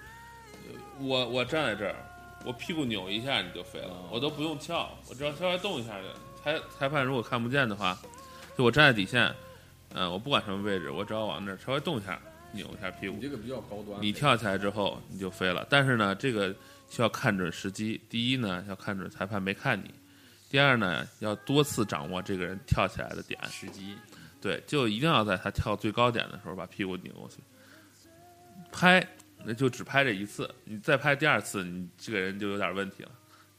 B: 呃我我站在这儿，我屁股扭一下你就飞了，我都不用跳，我只要稍微动一下就裁裁判如果看不见的话，就我站在底线，嗯、我不管什么位置，我只要往那儿稍微动一下，扭一下屁股，
E: 这个比较高端
B: 你跳起来之后你就飞了。但是呢，这个需要看准时机。第一呢，要看准裁判没看你；第二呢，要多次掌握这个人跳起来的点。
C: 时机，
B: 对，就一定要在他跳最高点的时候把屁股拧过去，拍，那就只拍这一次。你再拍第二次，你这个人就有点问题了，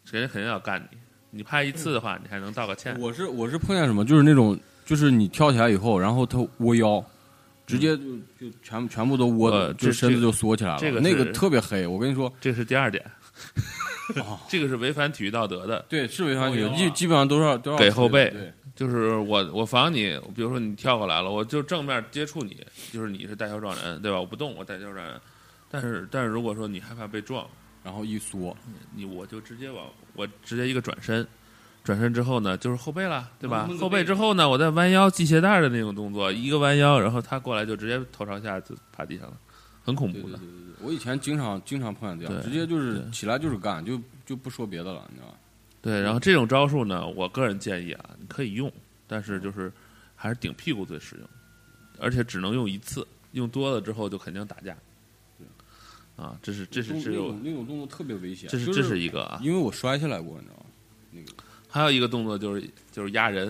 B: 这人肯定要干你。你拍一次的话，你还能道个歉。
E: 我是我是碰见什么，就是那种，就是你跳起来以后，然后他窝腰，直接就就全全部都窝，
B: 呃这
E: 就身子就缩起来了，
B: 这个
E: 那个
B: 是
E: 特别黑。我跟你说，
B: 这是第二点，
E: 哦
B: 这个是违反体育道德的。
E: 对，是违反体育，基基本上都是都要
B: 给后背
E: 对，
B: 就是我我防你，比如说你跳过来了，我就正面接触你，就是你是带球撞人，对吧？我不动，我带球撞人。但是但是如果说你害怕被撞，
E: 然后一缩，
B: 你我就直接往我直接一个转身，转身之后呢就是后背了，对吧后背
C: 背
B: 之后呢，我再弯腰系鞋带的那种动作，一个弯腰，然后他过来就直接头朝下就趴地上了，很恐怖的
E: 对对对。对对，我以前经常经常碰见这样，直接就是起来就是干，就就不说别的了，你知道吧？
B: 对，然后这种招数呢，我个人建议啊，你可以用，但是就是还是顶屁股最实用，而且只能用一次，用多了之后就肯定打架。啊，这是这是
E: 那
B: 这种
E: 种那种动作特别危险，
B: 这是这
E: 就是
B: 是一个啊，
E: 因为我摔下来过，你知道吗？那个
B: 还有一个动作就是就是压人，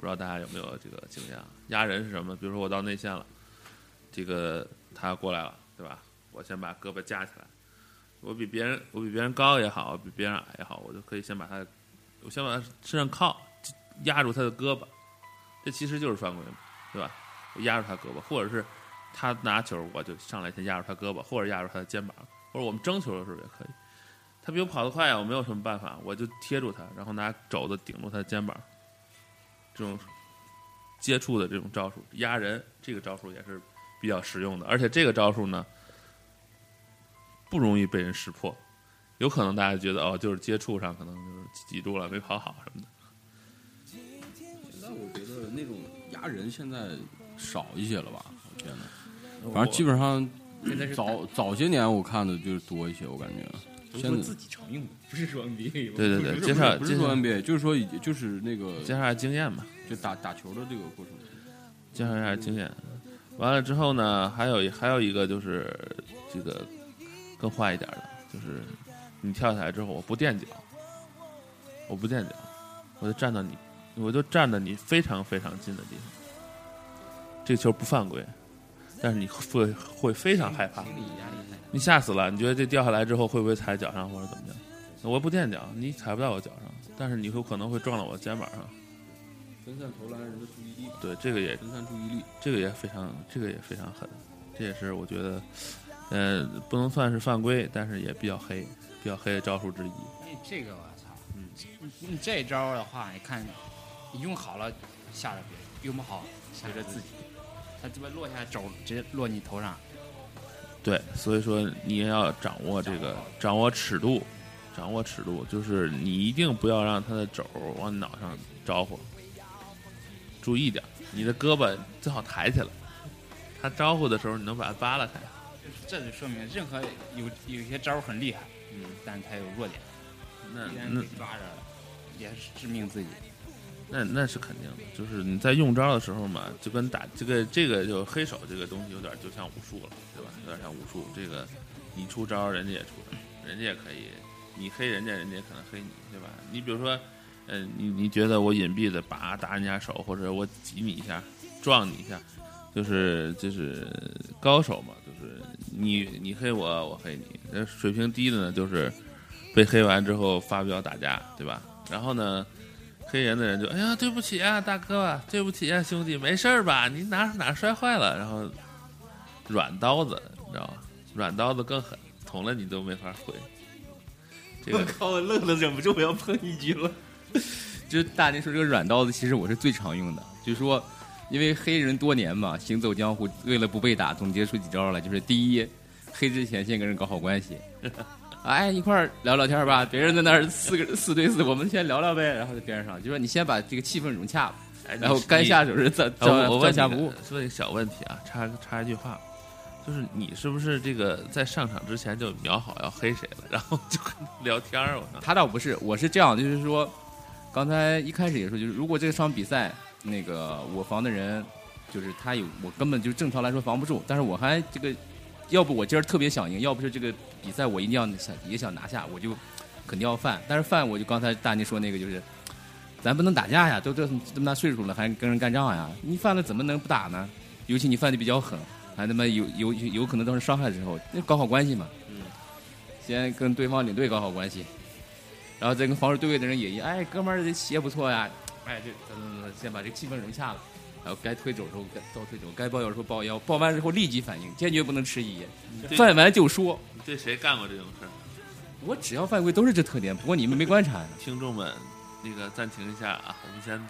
B: 不知道大家有没有这个经验啊？压人是什么？比如说我到内线了，这个他过来了，对吧？我先把胳膊架起来，我比别人我比别人高也好，比别人矮也好，我就可以先把他，我先往他身上靠，压住他的胳膊，这其实就是犯规嘛，对吧？我压住他胳膊，或者是他拿球，我就上来先压住他胳膊，或者压住他的肩膀，或者我们争球的时候也可以。他比我跑得快啊，我没有什么办法，我就贴住他，然后拿肘子顶住他的肩膀，这种接触的这种招数压人，这个招数也是比较实用的，而且这个招数呢不容易被人识破，有可能大家觉得哦，就是接触上可能就是挤住了没跑好什么的，
E: 现在我觉得那种压人现在少一些了吧？我天哪，反正基本上早早些年我看的就是多一些，我感觉。现在
C: 都说自己常用的，不是说 NBA
B: 对对对，介绍
E: 不是说
B: 介绍
E: NBA，就是说已就是那个
B: 介绍一下经验嘛。
E: 就打打球的这个过程。
B: 介绍一下经验。完了之后呢，还有还有一个就是这个更坏一点的，就是你跳起来之后，我不垫脚，我不垫脚，我就站到你，我就站到你非常非常近的地方。这个球不犯规，但是你会会非常害怕，
C: 心理压力太大。
B: 你吓死了。你觉得这掉下来之后会不会踩脚上或者怎么样？我不垫脚，你踩不到我脚上，但是你有可能会撞到我肩膀上。
E: 分散投篮人的注意力，
B: 对，这个也
E: 分散注意力。
B: 这个也非常，这个也非常狠，这也是我觉得，呃，不能算是犯规，但是也比较黑，比较黑的招数之一。
D: 哎，这个我操，嗯，你这招的话，你看，你用好了吓着别人，用不好吓着自己，他这边落下肘直接落你头上，
B: 对，所以说你也要掌握这个，掌握尺度，掌握尺度，就是你一定不要让他的肘往你脑上招呼，注意点，你的胳膊最好抬起来，他招呼的时候你能把它扒拉开。
D: 这就说明任何有有些招儿很厉害，嗯，但是他有弱点，
B: 那
D: 抓着也是致命自己。
B: 那那是肯定的，就是你在用招的时候嘛，就跟打这个这个就黑手这个东西有点就像武术了，对吧？有点像武术，这个你出招，人家也出招，人家也可以，你黑人家，人家也可能黑你，对吧？你比如说，嗯、你你觉得我隐蔽的拔打人家手，或者我挤你一下，撞你一下，就是就是高手嘛，就是你你黑我，我黑你。那水平低的呢，就是被黑完之后发飙打架，对吧？然后呢？黑人的人就哎呀，对不起啊，大哥啊，对不起啊，兄弟，没事儿吧？你哪哪摔坏了？然后软刀子，你知道吧？软刀子更狠，捅了你都没法回。这个
C: 靠，愣了，忍不住我要喷一句了。就是大林说这个软刀子，其实我是最常用的。就是说，因为黑人多年嘛，行走江湖，为了不被打，总结出几招来。就是第一，黑之前先跟人搞好关系，哎，一块儿聊聊天吧。别人在那儿四个 四对四，我们先聊聊呗。然后在边上，就说你先把这个气氛融洽，
B: 哎
C: 然后该下手是暂
B: 啊我我
C: 暂下不误
B: 问一个小问题啊，插插一句话，就是你是不是这个在上场之前就瞄好要黑谁了，然后就跟他聊天儿？我操，
C: 他倒不是，我是这样，就是说，刚才一开始也说，就是如果这场比赛那个我防的人，就是他有我根本就正常来说防不住，但是我还这个，要不我今儿特别想赢，要不是这个比赛我一定要想也想拿下，我就肯定要犯。但是犯我就刚才大妮说那个就是，咱不能打架呀，都这这么大岁数了还跟人干仗呀，你犯了怎么能不打呢？尤其你犯的比较狠，还他妈有有有可能造成伤害的时候，那搞好关系嘛。嗯，先跟对方领队搞好关系。然后再跟防守对位的人也一，哎，哥们儿这鞋不错呀，哎，这等等等，先把这个气氛融洽了，然后该推肘的时候该倒推肘，该抱腰的时候抱腰，抱完之后立即反应，坚决不能迟疑，犯完就说。
B: 你对谁干过这种事儿？
C: 我只要犯规都是这特点，不过你们没观察呀。
B: 听众们，那个暂停一下啊，我们先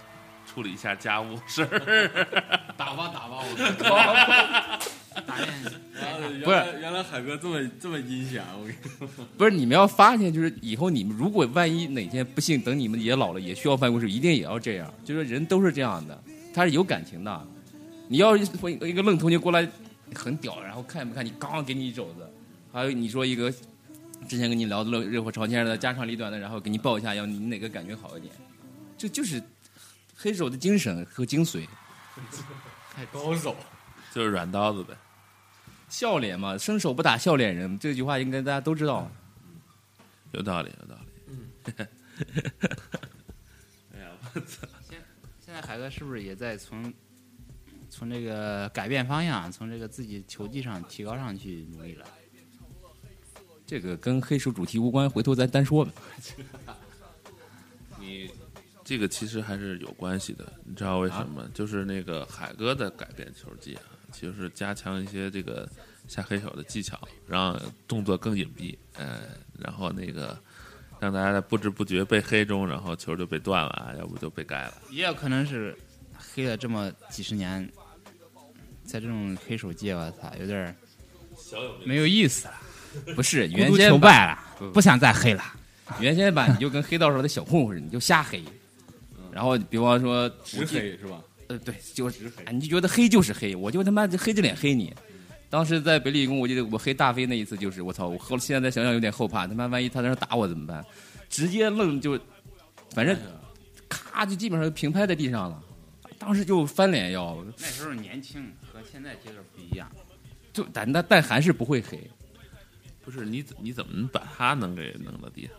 B: 处理一下家务事儿。
E: 打吧打吧，我
D: 打面
C: 不是
E: 原来海哥这么这么阴险，我跟你说，
C: 不是你们要发现，就是以后你们如果万一哪天不幸，等你们也老了，也需要犯规时，一定也要这样。就是人都是这样的，他是有感情的。你要一个愣头青过来很屌，然后看也不看你刚给你一肘子，还有你说一个之前跟你聊的热热火朝天的家长里短的，然后给你抱一下，要你哪个感觉好一点？这就是黑手的精神和精髓，太
E: 高手，
B: 就是软刀子呗。
C: 笑脸嘛，伸手不打笑脸人，这句话应该大家都知道。
B: 有道理，有道理。哎呀，我操！
D: 现在海哥是不是也在从从这个改变方向，从这个自己球技上提高上去努力了？
C: 这个跟黑手主题无关，回头咱单说吧。
B: 你这个其实还是有关系的，你知道为什么？
C: 啊
B: 就是那个海哥的改变球技啊，就是加强一些这个下黑手的技巧，让动作更隐蔽，呃，然后那个让大家在不知不觉被黑中，然后球就被断了啊，要不就被盖了。
D: 也有可能是黑了这么几十年，在这种黑手界，我操，有点没有意思了，
C: 不是原先
D: 败了，不想再黑了。
C: 原先吧，你就跟黑道上的小混混似的，你就瞎黑。然后比方说
E: 直黑是吧？
C: 呃，对，就是哎你就觉得黑就是黑，我就他妈黑着脸黑你。当时在北理工，我记得我黑大飞那一次，就是我操，我后现在想想有点后怕，他妈万一他在那打我怎么办？直接愣就，反正咔就基本上平拍在地上了，当时就翻脸要，
D: 那时候年轻，和现在阶段不一样。
C: 就但但但还是不会黑。
B: 不是你怎你怎么把他能给弄到地上？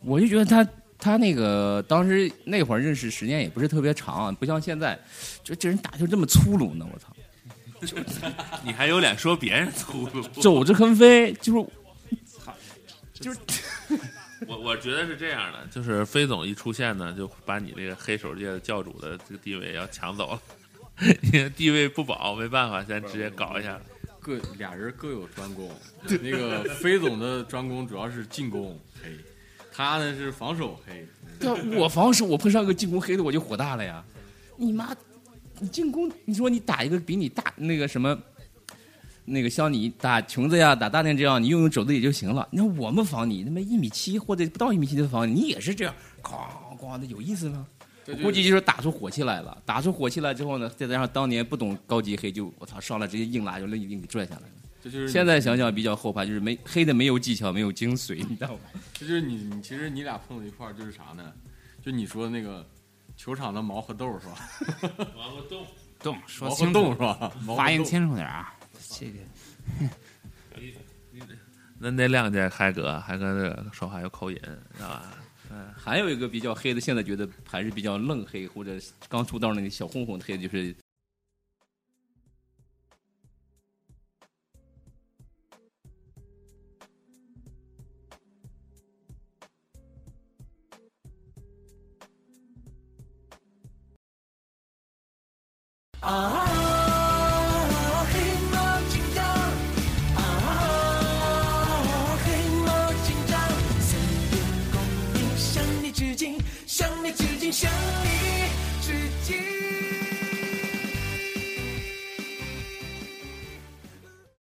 C: 我就觉得他他那个当时那会儿认识时间也不是特别长，不像现在，就这人打球这么粗鲁呢，我操，
B: 你还有脸说别人粗鲁？
C: 肘着横飞，就是
B: 我我觉得是这样的，就是飞总一出现呢，就把你这个黑手界的教主的这个地位要抢走了，你的地位不保，没办法，先直接搞一下。
E: 各俩人各有专攻，那个飞总的专攻主要是进攻黑，他呢是防守黑。
C: 对啊我防守我碰上个进攻黑的我就火大了呀！你妈，你进攻，你说你打一个比你大那个什么，那个像你打琼子呀、打大电这样，你用用肘子也就行了。你看我们防你，他妈一米七或者不到一米七的防你，你也是这样，哐哐的，有意思吗？
E: 这就
C: 估计就是打出火气来了。打出火气来之后呢，再加上当年不懂高级黑，就我操上来直接硬拉就硬硬给拽下来了。
E: 这就是
C: 现在想想比较后怕，就是没黑的没有技巧，没有精髓，你知道吗？
E: 这就是你你其实你俩碰到一块儿就是啥呢？就你说那个球场的毛和豆是吧？
B: 毛和豆，
D: 豆说清楚，
E: 是吧？
D: 发音清楚点啊！谢谢
B: 那那谅解海哥，海哥这个说话有口音，知道吧？
C: 还有一个比较黑的，现在觉得还是比较愣黑或者刚出道那个小混混黑，就是 Ah.